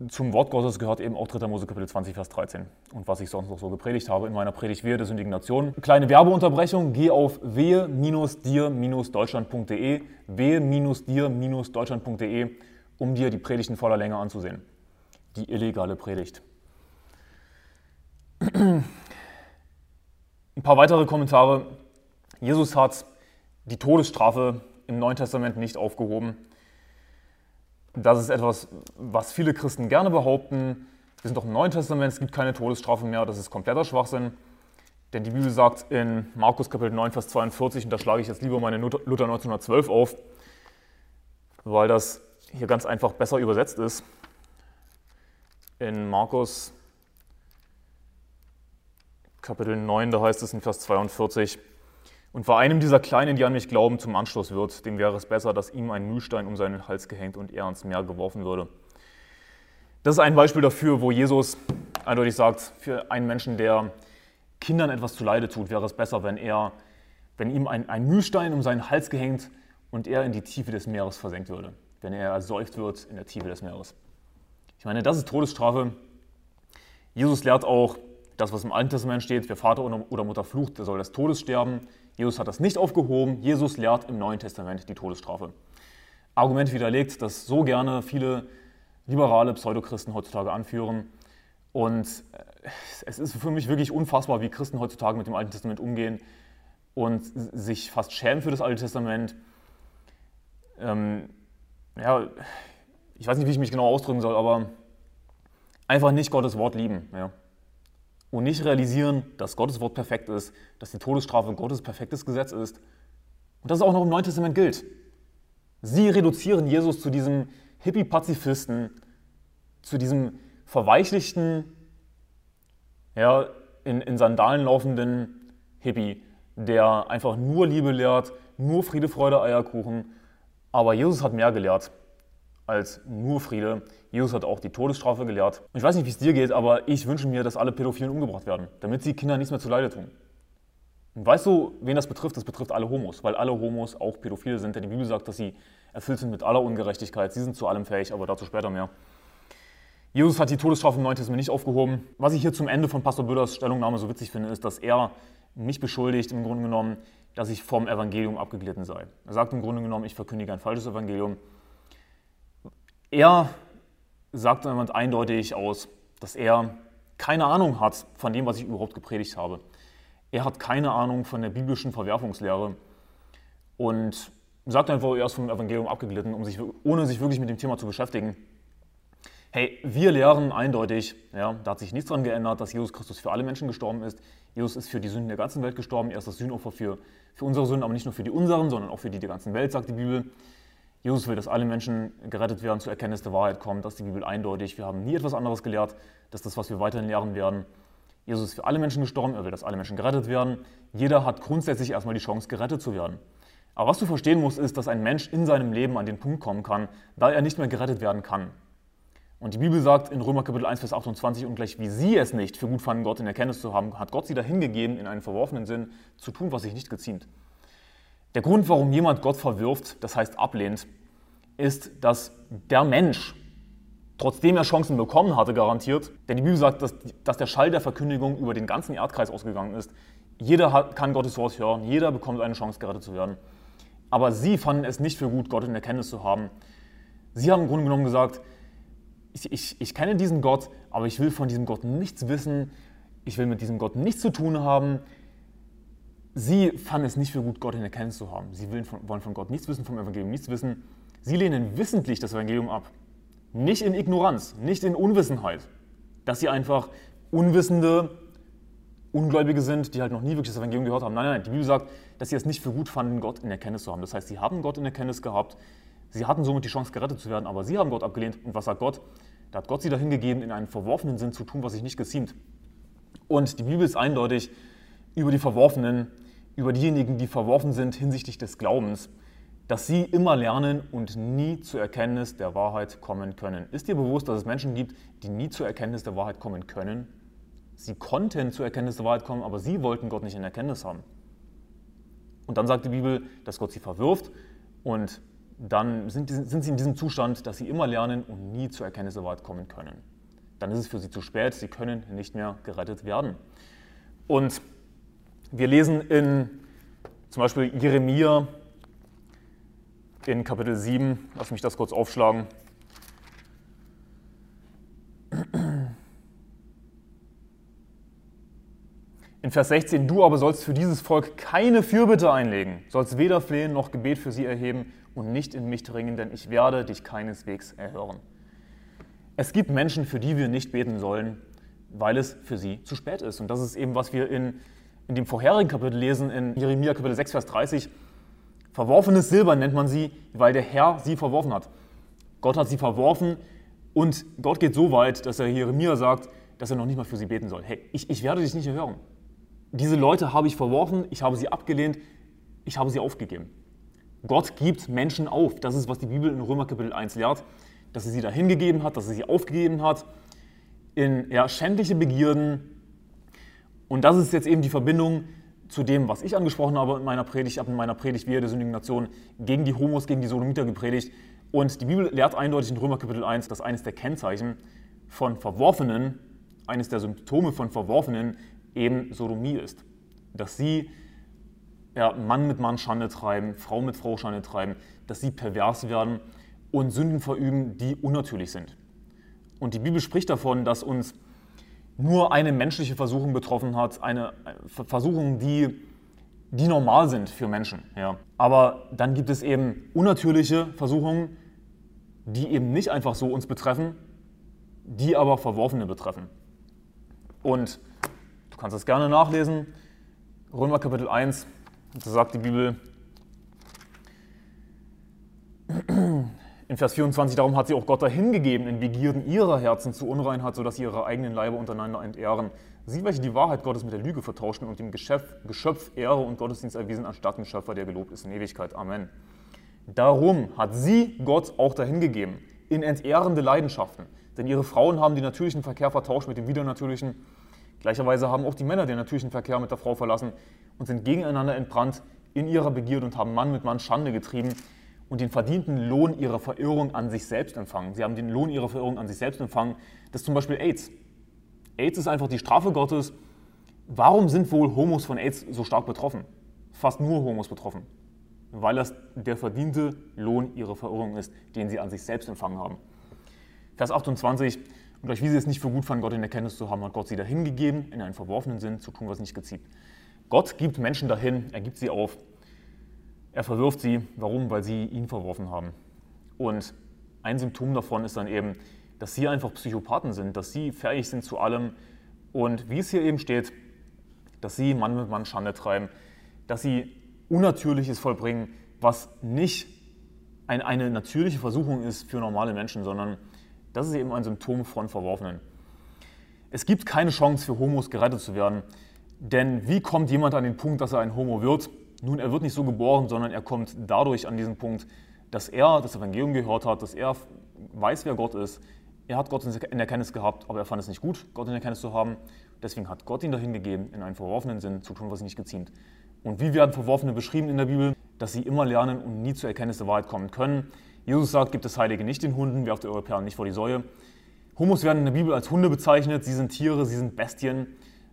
zum Wort Gottes gehört eben auch 3. Mose Kapitel 20, Vers 13. Und was ich sonst noch so gepredigt habe in meiner Predigt Wehe des Indignation. Kleine Werbeunterbrechung, geh auf wehe-dir-deutschland.de, wehe-dir-deutschland.de, um dir die Predigten voller Länge anzusehen. Die illegale Predigt. Ein paar weitere Kommentare. Jesus hat die Todesstrafe im Neuen Testament nicht aufgehoben. Das ist etwas, was viele Christen gerne behaupten. Wir sind doch im Neuen Testament, es gibt keine Todesstrafe mehr, das ist kompletter Schwachsinn. Denn die Bibel sagt in Markus Kapitel 9, Vers 42, und da schlage ich jetzt lieber meine Luther 1912 auf, weil das hier ganz einfach besser übersetzt ist. In Markus Kapitel 9, da heißt es in Vers 42, und war einem dieser Kleinen, die an mich glauben, zum Anschluss wird, dem wäre es besser, dass ihm ein Mühlstein um seinen Hals gehängt und er ins Meer geworfen würde. Das ist ein Beispiel dafür, wo Jesus eindeutig sagt, für einen Menschen, der Kindern etwas zu Leide tut, wäre es besser, wenn, er, wenn ihm ein, ein Mühlstein um seinen Hals gehängt und er in die Tiefe des Meeres versenkt würde, wenn er ersäuft wird in der Tiefe des Meeres. Ich meine, das ist Todesstrafe. Jesus lehrt auch das, was im Alten Testament steht, wer Vater oder Mutter flucht, der soll des Todes sterben. Jesus hat das nicht aufgehoben. Jesus lehrt im Neuen Testament die Todesstrafe. Argument widerlegt, das so gerne viele liberale Pseudochristen heutzutage anführen. Und äh, es ist für mich wirklich unfassbar, wie Christen heutzutage mit dem Alten Testament umgehen und sich fast schämen für das Alte Testament. Ähm, ja, ich weiß nicht, wie ich mich genau ausdrücken soll, aber einfach nicht Gottes Wort lieben. Ja und nicht realisieren, dass Gottes Wort perfekt ist, dass die Todesstrafe Gottes perfektes Gesetz ist und dass es auch noch im Neuen Testament gilt. Sie reduzieren Jesus zu diesem Hippie-Pazifisten, zu diesem verweichlichten, ja, in, in Sandalen laufenden Hippie, der einfach nur Liebe lehrt, nur Friede, Freude, Eierkuchen. Aber Jesus hat mehr gelehrt als nur Friede. Jesus hat auch die Todesstrafe gelehrt. Und ich weiß nicht, wie es dir geht, aber ich wünsche mir, dass alle Pädophilen umgebracht werden, damit sie Kindern nichts mehr zu Leide tun. Und weißt du, wen das betrifft? Das betrifft alle Homos, weil alle Homos auch Pädophile sind, denn die Bibel sagt, dass sie erfüllt sind mit aller Ungerechtigkeit. Sie sind zu allem fähig, aber dazu später mehr. Jesus hat die Todesstrafe im Neuen Testament nicht aufgehoben. Was ich hier zum Ende von Pastor Böders Stellungnahme so witzig finde, ist, dass er mich beschuldigt, im Grunde genommen, dass ich vom Evangelium abgeglitten sei. Er sagt im Grunde genommen, ich verkündige ein falsches Evangelium. Er sagt jemand eindeutig aus, dass er keine Ahnung hat von dem, was ich überhaupt gepredigt habe. Er hat keine Ahnung von der biblischen Verwerfungslehre und sagt einfach, er ist vom Evangelium abgeglitten, um sich, ohne sich wirklich mit dem Thema zu beschäftigen. Hey, wir lehren eindeutig, ja, da hat sich nichts daran geändert, dass Jesus Christus für alle Menschen gestorben ist. Jesus ist für die Sünden der ganzen Welt gestorben. Er ist das Sühnopfer für, für unsere Sünden, aber nicht nur für die unseren, sondern auch für die der ganzen Welt, sagt die Bibel. Jesus will, dass alle Menschen gerettet werden, zur Erkenntnis der Wahrheit kommen. Das ist die Bibel eindeutig. Wir haben nie etwas anderes gelehrt. Das das, was wir weiterhin lehren werden. Jesus ist für alle Menschen gestorben. Er will, dass alle Menschen gerettet werden. Jeder hat grundsätzlich erstmal die Chance, gerettet zu werden. Aber was du verstehen musst, ist, dass ein Mensch in seinem Leben an den Punkt kommen kann, da er nicht mehr gerettet werden kann. Und die Bibel sagt in Römer Kapitel 1, Vers 28, und gleich wie sie es nicht für gut fanden, Gott in Erkenntnis zu haben, hat Gott sie dahingegeben, in einen verworfenen Sinn zu tun, was sich nicht geziemt. Der Grund, warum jemand Gott verwirft, das heißt ablehnt, ist, dass der Mensch, trotzdem er Chancen bekommen hatte, garantiert, denn die Bibel sagt, dass, dass der Schall der Verkündigung über den ganzen Erdkreis ausgegangen ist. Jeder hat, kann Gottes Wort hören, jeder bekommt eine Chance, gerettet zu werden. Aber sie fanden es nicht für gut, Gott in Erkenntnis zu haben. Sie haben im Grunde genommen gesagt, ich, ich, ich kenne diesen Gott, aber ich will von diesem Gott nichts wissen, ich will mit diesem Gott nichts zu tun haben, Sie fanden es nicht für gut, Gott in Erkenntnis zu haben. Sie wollen von, wollen von Gott nichts wissen, vom Evangelium nichts wissen. Sie lehnen wissentlich das Evangelium ab. Nicht in Ignoranz, nicht in Unwissenheit. Dass sie einfach unwissende, Ungläubige sind, die halt noch nie wirklich das Evangelium gehört haben. Nein, nein, die Bibel sagt, dass sie es nicht für gut fanden, Gott in Erkenntnis zu haben. Das heißt, sie haben Gott in Erkenntnis gehabt, sie hatten somit die Chance, gerettet zu werden, aber sie haben Gott abgelehnt. Und was sagt Gott? Da hat Gott sie dahin gegeben, in einen verworfenen Sinn zu tun, was sich nicht geziemt. Und die Bibel ist eindeutig, über die Verworfenen, über diejenigen, die verworfen sind hinsichtlich des Glaubens, dass sie immer lernen und nie zur Erkenntnis der Wahrheit kommen können. Ist dir bewusst, dass es Menschen gibt, die nie zur Erkenntnis der Wahrheit kommen können? Sie konnten zur Erkenntnis der Wahrheit kommen, aber sie wollten Gott nicht in Erkenntnis haben. Und dann sagt die Bibel, dass Gott sie verwirft und dann sind, sind, sie in diesem Zustand, dass sie immer lernen und nie zur Erkenntnis der Wahrheit kommen können. Dann ist es für sie zu spät, sie können nicht mehr gerettet werden. Und wir lesen in zum Beispiel Jeremia in Kapitel 7, lass mich das kurz aufschlagen. In Vers 16, du aber sollst für dieses Volk keine Fürbitte einlegen, sollst weder flehen noch Gebet für sie erheben und nicht in mich dringen, denn ich werde dich keineswegs erhören. Es gibt Menschen, für die wir nicht beten sollen, weil es für sie zu spät ist. Und das ist eben, was wir in, in dem vorherigen Kapitel lesen, in Jeremia Kapitel 6, Vers 30. Verworfenes Silber nennt man sie, weil der Herr sie verworfen hat. Gott hat sie verworfen und Gott geht so weit, dass er Jeremia sagt, dass er noch nicht mal für sie beten soll. Hey, ich, ich werde dich nicht erhören. Diese Leute habe ich verworfen, ich habe sie abgelehnt, ich habe sie aufgegeben. Gott gibt Menschen auf. Das ist, was die Bibel in Römer Kapitel 1 lehrt, dass er sie dahin gegeben hat, dass er sie aufgegeben hat in ja, schändliche Begierden. Und das ist jetzt eben die Verbindung zu dem, was ich angesprochen habe in meiner Predigt. Ich habe in meiner Predigt Wehe der sündigen Nation gegen die Homos, gegen die Sodomiter gepredigt. Und die Bibel lehrt eindeutig in Römer Kapitel 1, dass eines der Kennzeichen von Verworfenen, eines der Symptome von Verworfenen eben Sodomie ist. Dass sie ja, Mann mit Mann Schande treiben, Frau mit Frau Schande treiben, dass sie pervers werden und Sünden verüben, die unnatürlich sind. Und die Bibel spricht davon, dass uns nur eine menschliche Versuchung betroffen hat, eine Versuchung, die, die normal sind für Menschen. Ja. Aber dann gibt es eben unnatürliche Versuchungen, die eben nicht einfach so uns betreffen, die aber Verworfene betreffen. Und du kannst es gerne nachlesen, Römer Kapitel 1, da sagt die Bibel in Vers 24, darum hat sie auch Gott dahingegeben in Begierden ihrer Herzen zu Unreinheit, sodass sie ihre eigenen Leiber untereinander entehren. Sie, welche die Wahrheit Gottes mit der Lüge vertauschten und dem Geschöpf, Geschöpf Ehre und Gottesdienst erwiesen, anstatt dem Schöpfer, der gelobt ist in Ewigkeit. Amen. Darum hat sie Gott auch dahingegeben, in entehrende Leidenschaften. Denn ihre Frauen haben den natürlichen Verkehr vertauscht mit dem widernatürlichen. Gleicherweise haben auch die Männer den natürlichen Verkehr mit der Frau verlassen und sind gegeneinander entbrannt in ihrer Begierde und haben Mann mit Mann Schande getrieben und den verdienten Lohn ihrer Verirrung an sich selbst empfangen. Sie haben den Lohn ihrer Verirrung an sich selbst empfangen. Das ist zum Beispiel AIDS. AIDS ist einfach die Strafe Gottes. Warum sind wohl Homos von AIDS so stark betroffen? Fast nur Homos betroffen. Weil das der verdiente Lohn ihrer Verirrung ist, den sie an sich selbst empfangen haben. Vers 28. Und gleich wie sie es nicht für gut fanden, Gott in Erkenntnis zu haben, hat Gott sie dahingegeben, in einen verworfenen Sinn zu tun, was nicht gezieht. Gott gibt Menschen dahin, er gibt sie auf. Er verwirft sie. Warum? Weil sie ihn verworfen haben. Und ein Symptom davon ist dann eben, dass sie einfach Psychopathen sind, dass sie fähig sind zu allem. Und wie es hier eben steht, dass sie Mann mit Mann Schande treiben, dass sie Unnatürliches vollbringen, was nicht ein, eine natürliche Versuchung ist für normale Menschen, sondern das ist eben ein Symptom von Verworfenen. Es gibt keine Chance für Homos gerettet zu werden, denn wie kommt jemand an den Punkt, dass er ein Homo wird? Nun, er wird nicht so geboren, sondern er kommt dadurch an diesen Punkt, dass er das Evangelium gehört hat, dass er weiß, wer Gott ist. Er hat Gott in Erkenntnis gehabt, aber er fand es nicht gut, Gott in Erkenntnis zu haben. Deswegen hat Gott ihn dahin gegeben, in einen verworfenen Sinn zu tun, was ihm nicht geziemt. Und wie werden Verworfene beschrieben in der Bibel? Dass sie immer lernen und nie zur Erkenntnis der Wahrheit kommen können. Jesus sagt, gibt es Heilige nicht den Hunden, werft eure Perlen nicht vor die Säue. Homos werden in der Bibel als Hunde bezeichnet, sie sind Tiere, sie sind Bestien.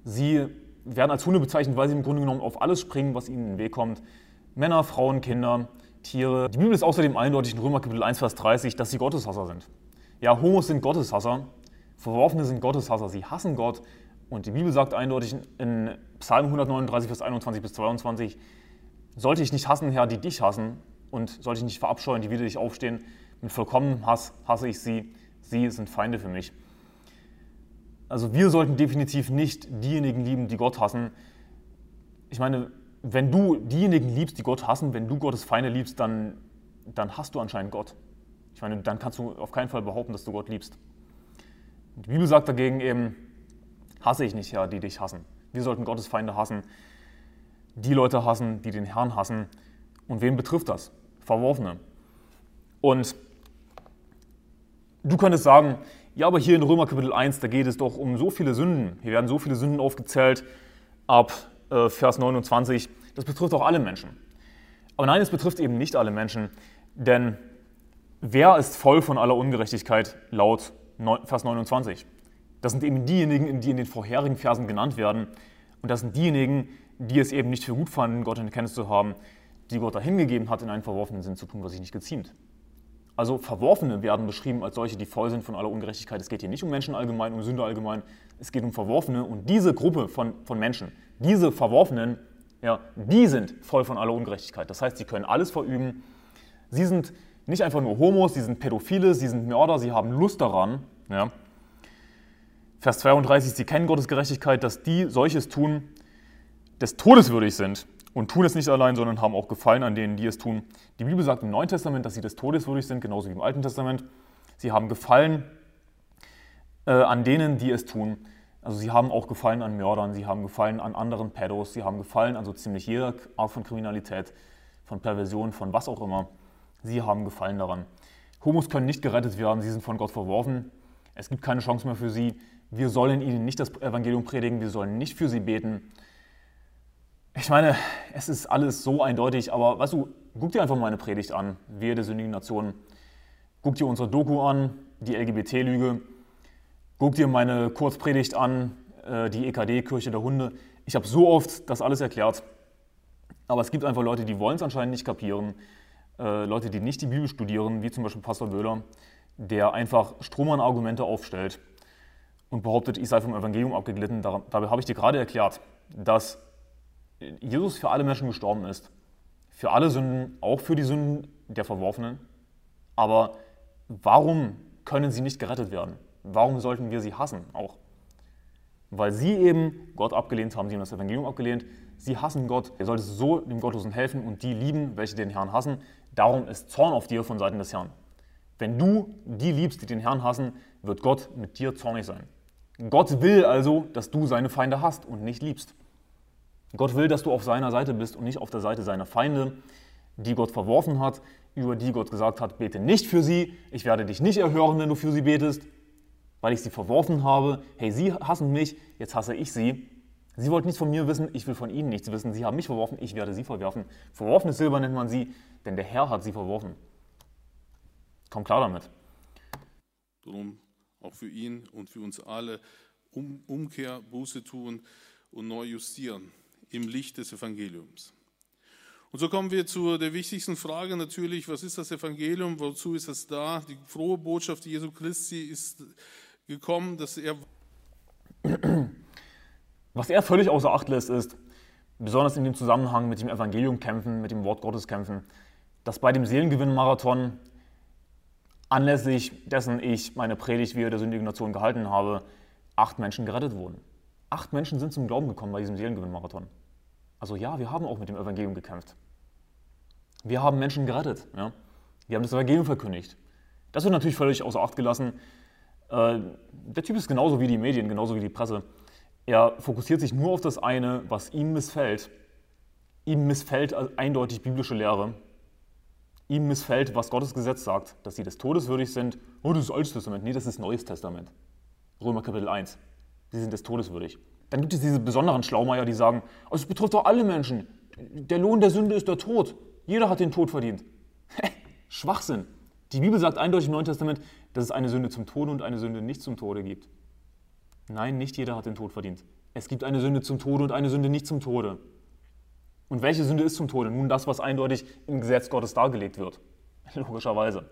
Sie werden als Hunde bezeichnet, weil sie im Grunde genommen auf alles springen, was ihnen in den Weg kommt. Männer, Frauen, Kinder, Tiere. Die Bibel ist außerdem eindeutig in Römer Kapitel 1, Vers 30, dass sie Gotteshasser sind. Ja, Homos sind Gotteshasser, Verworfene sind Gotteshasser, sie hassen Gott. Und die Bibel sagt eindeutig in Psalm 139, Vers 21 bis 22, sollte ich nicht hassen, Herr, die dich hassen, und sollte ich nicht verabscheuen, die wieder dich aufstehen, mit vollkommenem Hass hasse ich sie, sie sind Feinde für mich. Also wir sollten definitiv nicht diejenigen lieben, die Gott hassen. Ich meine, wenn du diejenigen liebst, die Gott hassen, wenn du Gottes Feinde liebst, dann, dann hast du anscheinend Gott. Ich meine, dann kannst du auf keinen Fall behaupten, dass du Gott liebst. Die Bibel sagt dagegen eben, hasse ich nicht, ja, die dich hassen. Wir sollten Gottes Feinde hassen, die Leute hassen, die den Herrn hassen. Und wen betrifft das? Verworfene. Und du könntest sagen, ja, aber hier in Römer Kapitel 1, da geht es doch um so viele Sünden. Hier werden so viele Sünden aufgezählt ab äh, Vers 29. Das betrifft auch alle Menschen. Aber nein, es betrifft eben nicht alle Menschen, denn wer ist voll von aller Ungerechtigkeit laut Vers 29? Das sind eben diejenigen, die in den vorherigen Versen genannt werden. Und das sind diejenigen, die es eben nicht für gut fanden, Gott in Kenntnis zu haben, die Gott dahingegeben hat, in einen verworfenen Sinn zu tun, was sich nicht geziemt. Also Verworfene werden beschrieben als solche, die voll sind von aller Ungerechtigkeit. Es geht hier nicht um Menschen allgemein, um Sünde allgemein. Es geht um Verworfene und diese Gruppe von, von Menschen, diese Verworfenen, ja, die sind voll von aller Ungerechtigkeit. Das heißt, sie können alles verüben. Sie sind nicht einfach nur Homos, sie sind Pädophile, sie sind Mörder, sie haben Lust daran. Ja. Vers 32, sie kennen Gottes Gerechtigkeit, dass die solches tun, des Todes würdig sind und tun es nicht allein, sondern haben auch Gefallen an denen, die es tun. Die Bibel sagt im Neuen Testament, dass sie des Todes würdig sind, genauso wie im Alten Testament. Sie haben Gefallen äh, an denen, die es tun. Also sie haben auch Gefallen an Mördern, sie haben Gefallen an anderen Pädos, sie haben Gefallen an so ziemlich jeder Art von Kriminalität, von Perversion, von was auch immer. Sie haben Gefallen daran. Homos können nicht gerettet werden, sie sind von Gott verworfen. Es gibt keine Chance mehr für sie. Wir sollen ihnen nicht das Evangelium predigen, wir sollen nicht für sie beten. Ich meine, es ist alles so eindeutig, aber weißt du, guck dir einfach mal eine Predigt an, wir der sündigen Nation. Guck dir unsere Doku an, die LGBT-Lüge. Guck dir meine Kurzpredigt an, äh, die EKD, Kirche der Hunde. Ich habe so oft das alles erklärt. Aber es gibt einfach Leute, die wollen es anscheinend nicht kapieren. Äh, Leute, die nicht die Bibel studieren, wie zum Beispiel Pastor Böhler, der einfach Strohmann-Argumente aufstellt und behauptet, ich sei vom Evangelium abgeglitten. Dabei habe ich dir gerade erklärt, dass Jesus für alle Menschen gestorben ist. Für alle Sünden, auch für die Sünden der Verworfenen. Aber warum können sie nicht gerettet werden? Warum sollten wir sie hassen auch? Weil sie eben Gott abgelehnt haben, sie haben das Evangelium abgelehnt. Sie hassen Gott. Er sollte so dem Gottlosen helfen und die lieben, welche den Herrn hassen. Darum ist Zorn auf dir von Seiten des Herrn. Wenn du die liebst, die den Herrn hassen, wird Gott mit dir zornig sein. Gott will also, dass du seine Feinde hast und nicht liebst. Gott will, dass du auf seiner Seite bist und nicht auf der Seite seiner Feinde, die Gott verworfen hat, über die Gott gesagt hat, bete nicht für sie, ich werde dich nicht erhören, wenn du für sie betest, weil ich sie verworfen habe. Hey, sie hassen mich, jetzt hasse ich sie. Sie wollten nichts von mir wissen, ich will von ihnen nichts wissen. Sie haben mich verworfen, ich werde sie verwerfen. Verworfenes Silber nennt man sie, denn der Herr hat sie verworfen. Komm klar damit. Darum auch für ihn und für uns alle um, Umkehr, Buße tun und neu justieren im Licht des Evangeliums. Und so kommen wir zu der wichtigsten Frage natürlich, was ist das Evangelium, wozu ist es da? Die frohe Botschaft Jesu Christi ist gekommen, dass er... Was er völlig außer Acht lässt, ist, besonders in dem Zusammenhang mit dem Evangelium kämpfen, mit dem Wort Gottes kämpfen, dass bei dem Seelengewinn-Marathon, anlässlich dessen ich meine Predigt wie der sündigen Nation gehalten habe, acht Menschen gerettet wurden. Acht Menschen sind zum Glauben gekommen bei diesem Seelengewinn-Marathon. Also ja, wir haben auch mit dem Evangelium gekämpft. Wir haben Menschen gerettet. Ja? Wir haben das Evangelium verkündigt. Das wird natürlich völlig außer Acht gelassen. Äh, der Typ ist genauso wie die Medien, genauso wie die Presse. Er fokussiert sich nur auf das eine, was ihm missfällt. Ihm missfällt eindeutig biblische Lehre. Ihm missfällt, was Gottes Gesetz sagt, dass sie des Todes würdig sind. Oh, das ist Altes Testament. Nee, das ist Neues Testament. Römer Kapitel 1 sie sind des Todes würdig. Dann gibt es diese besonderen Schlaumeier, die sagen, also es betrifft doch alle Menschen. Der Lohn der Sünde ist der Tod. Jeder hat den Tod verdient. Schwachsinn. Die Bibel sagt eindeutig im Neuen Testament, dass es eine Sünde zum Tode und eine Sünde nicht zum Tode gibt. Nein, nicht jeder hat den Tod verdient. Es gibt eine Sünde zum Tode und eine Sünde nicht zum Tode. Und welche Sünde ist zum Tode? Nun das, was eindeutig im Gesetz Gottes dargelegt wird. Logischerweise.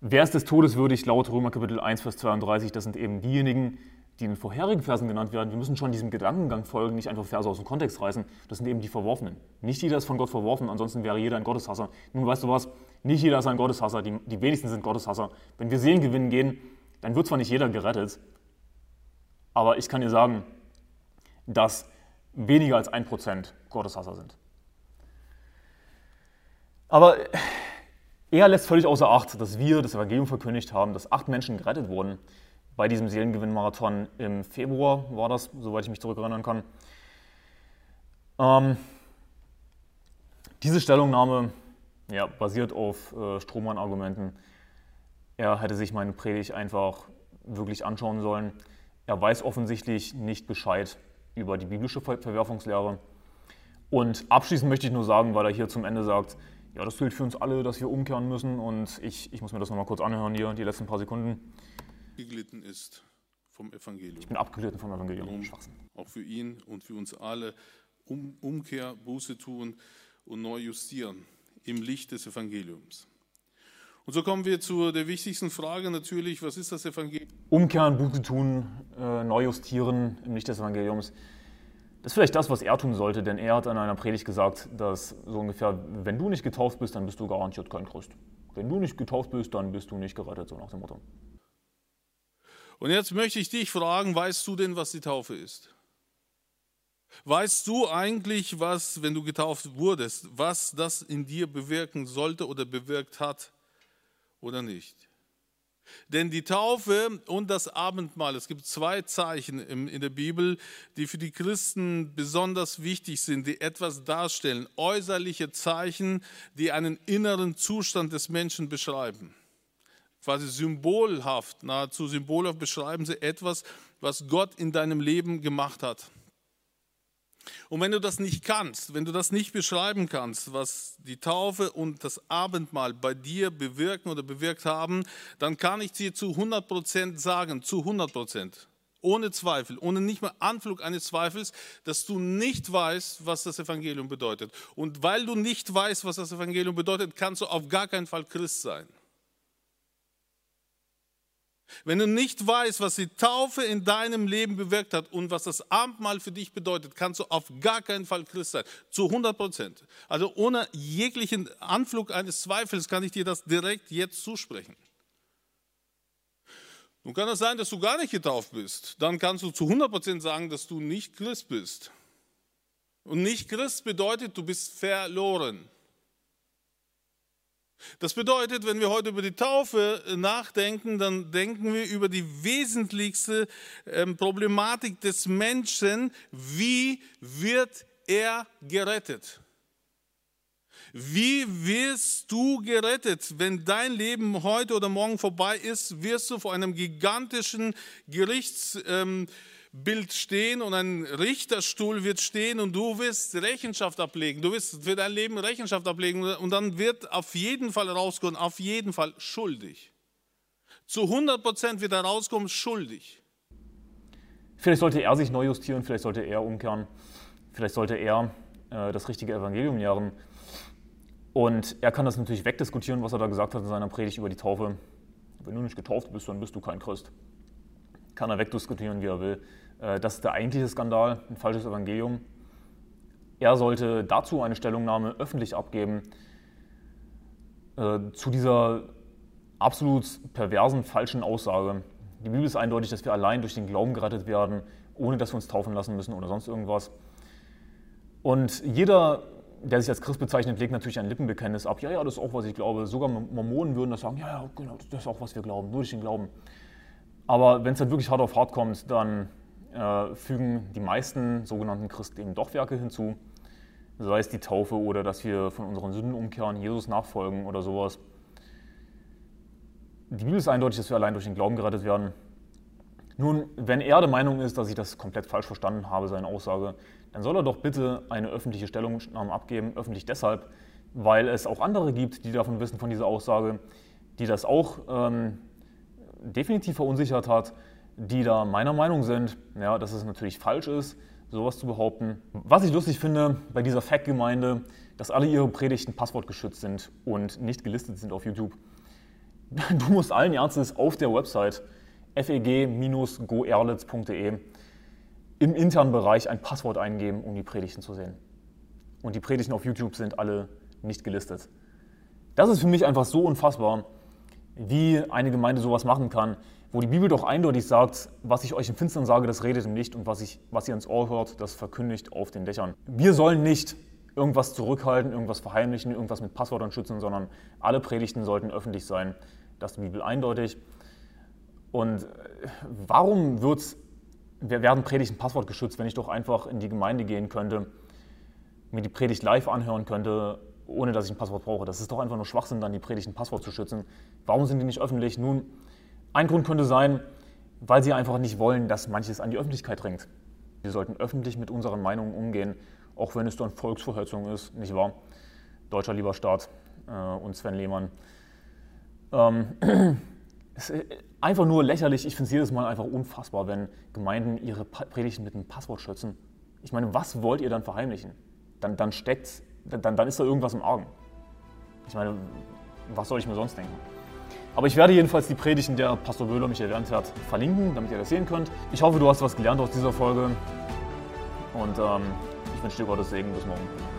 Wer ist des Todes würdig laut Römer Kapitel 1, Vers 32? Das sind eben diejenigen, die in den vorherigen Versen genannt werden, wir müssen schon diesem Gedankengang folgen, nicht einfach Verse aus dem Kontext reißen. Das sind eben die Verworfenen. Nicht jeder ist von Gott verworfen, ansonsten wäre jeder ein Gotteshasser. Nun weißt du was, nicht jeder ist ein Gotteshasser, die, die wenigsten sind Gotteshasser. Wenn wir Seelen gewinnen gehen, dann wird zwar nicht jeder gerettet, aber ich kann dir sagen, dass weniger als ein Prozent Gotteshasser sind. Aber er lässt völlig außer Acht, dass wir das Evangelium verkündigt haben, dass acht Menschen gerettet wurden bei diesem Seelengewinnmarathon im Februar war das, soweit ich mich zurückerinnern kann. Ähm, diese Stellungnahme ja, basiert auf äh, Strohmann-Argumenten. Er hätte sich meine Predigt einfach wirklich anschauen sollen. Er weiß offensichtlich nicht Bescheid über die biblische Verwerfungslehre. Und abschließend möchte ich nur sagen, weil er hier zum Ende sagt, ja, das gilt für uns alle, dass wir umkehren müssen. Und ich, ich muss mir das nochmal kurz anhören hier, die letzten paar Sekunden. Geglitten ist vom Evangelium. Ich bin abgeglitten vom Evangelium. Um, auch für ihn und für uns alle um, Umkehr, Buße tun und neu justieren im Licht des Evangeliums. Und so kommen wir zu der wichtigsten Frage natürlich, was ist das Evangelium? Umkehren, Buße tun, äh, neu justieren im Licht des Evangeliums. Das ist vielleicht das, was er tun sollte, denn er hat in einer Predigt gesagt, dass so ungefähr, wenn du nicht getauft bist, dann bist du garantiert kein Christ. Wenn du nicht getauft bist, dann bist du nicht gerettet, so nach dem Motto. Und jetzt möchte ich dich fragen, weißt du denn, was die Taufe ist? Weißt du eigentlich, was, wenn du getauft wurdest, was das in dir bewirken sollte oder bewirkt hat oder nicht? Denn die Taufe und das Abendmahl, es gibt zwei Zeichen in der Bibel, die für die Christen besonders wichtig sind, die etwas darstellen, äußerliche Zeichen, die einen inneren Zustand des Menschen beschreiben. Quasi symbolhaft, nahezu symbolhaft beschreiben sie etwas, was Gott in deinem Leben gemacht hat. Und wenn du das nicht kannst, wenn du das nicht beschreiben kannst, was die Taufe und das Abendmahl bei dir bewirken oder bewirkt haben, dann kann ich dir zu 100 Prozent sagen, zu 100 Prozent, ohne Zweifel, ohne nicht mal Anflug eines Zweifels, dass du nicht weißt, was das Evangelium bedeutet. Und weil du nicht weißt, was das Evangelium bedeutet, kannst du auf gar keinen Fall Christ sein. Wenn du nicht weißt, was die Taufe in deinem Leben bewirkt hat und was das Abendmahl für dich bedeutet, kannst du auf gar keinen Fall Christ sein. Zu 100 Prozent. Also ohne jeglichen Anflug eines Zweifels kann ich dir das direkt jetzt zusprechen. Nun kann es sein, dass du gar nicht getauft bist. Dann kannst du zu 100 Prozent sagen, dass du nicht Christ bist. Und nicht Christ bedeutet, du bist verloren. Das bedeutet, wenn wir heute über die Taufe nachdenken, dann denken wir über die wesentlichste ähm, Problematik des Menschen. Wie wird er gerettet? Wie wirst du gerettet? Wenn dein Leben heute oder morgen vorbei ist, wirst du vor einem gigantischen Gerichts... Ähm, Bild stehen und ein Richterstuhl wird stehen und du wirst Rechenschaft ablegen. Du wirst für dein Leben Rechenschaft ablegen und dann wird auf jeden Fall rauskommen, auf jeden Fall schuldig. Zu 100 Prozent wird er rauskommen, schuldig. Vielleicht sollte er sich neu justieren, vielleicht sollte er umkehren, vielleicht sollte er äh, das richtige Evangelium lehren. Und er kann das natürlich wegdiskutieren, was er da gesagt hat in seiner Predigt über die Taufe. Wenn du nicht getauft bist, dann bist du kein Christ. Kann er wegdiskutieren, wie er will. Äh, das ist der eigentliche Skandal, ein falsches Evangelium. Er sollte dazu eine Stellungnahme öffentlich abgeben äh, zu dieser absolut perversen, falschen Aussage. Die Bibel ist eindeutig, dass wir allein durch den Glauben gerettet werden, ohne dass wir uns taufen lassen müssen oder sonst irgendwas. Und jeder, der sich als Christ bezeichnet, legt natürlich ein Lippenbekenntnis ab. Ja, ja, das ist auch, was ich glaube. Sogar Mormonen würden das sagen, ja, ja, genau, das ist auch, was wir glauben, nur durch den Glauben. Aber wenn es dann wirklich hart auf hart kommt, dann äh, fügen die meisten sogenannten Christen eben doch Werke hinzu, sei es die Taufe oder dass wir von unseren Sünden umkehren, Jesus nachfolgen oder sowas. Die Bibel ist eindeutig, dass wir allein durch den Glauben gerettet werden. Nun, wenn er der Meinung ist, dass ich das komplett falsch verstanden habe, seine Aussage, dann soll er doch bitte eine öffentliche Stellungnahme abgeben, öffentlich deshalb, weil es auch andere gibt, die davon wissen, von dieser Aussage, die das auch ähm, definitiv verunsichert hat die da meiner Meinung sind, ja, dass es natürlich falsch ist, sowas zu behaupten. Was ich lustig finde bei dieser Fact-Gemeinde, dass alle ihre Predigten passwortgeschützt sind und nicht gelistet sind auf YouTube. Du musst allen Ernstes auf der Website feg-goerlitz.de im internen Bereich ein Passwort eingeben, um die Predigten zu sehen. Und die Predigten auf YouTube sind alle nicht gelistet. Das ist für mich einfach so unfassbar, wie eine Gemeinde sowas machen kann wo die Bibel doch eindeutig sagt, was ich euch im Finstern sage, das redet im Licht und was, ich, was ihr ins Ohr hört, das verkündigt auf den Dächern. Wir sollen nicht irgendwas zurückhalten, irgendwas verheimlichen, irgendwas mit Passwörtern schützen, sondern alle Predigten sollten öffentlich sein. Das ist die Bibel eindeutig. Und äh, warum wird, werden Predigten Passwort geschützt, wenn ich doch einfach in die Gemeinde gehen könnte, mir die Predigt live anhören könnte, ohne dass ich ein Passwort brauche? Das ist doch einfach nur Schwachsinn, dann die Predigten Passwort zu schützen. Warum sind die nicht öffentlich? Nun, ein Grund könnte sein, weil sie einfach nicht wollen, dass manches an die Öffentlichkeit dringt. Wir sollten öffentlich mit unseren Meinungen umgehen, auch wenn es dann Volksverhetzung ist, nicht wahr? Deutscher lieber Staat äh, und Sven Lehmann. Ähm, ist einfach nur lächerlich. Ich finde es jedes Mal einfach unfassbar, wenn Gemeinden ihre Predigten mit einem Passwort schützen. Ich meine, was wollt ihr dann verheimlichen? Dann, dann steckt, dann, dann ist da irgendwas im Argen. Ich meine, was soll ich mir sonst denken? Aber ich werde jedenfalls die Predigten der Pastor Wöhler mich erwähnt hat verlinken, damit ihr das sehen könnt. Ich hoffe, du hast was gelernt aus dieser Folge und ähm, ich wünsche dir Gottes Segen. Bis morgen.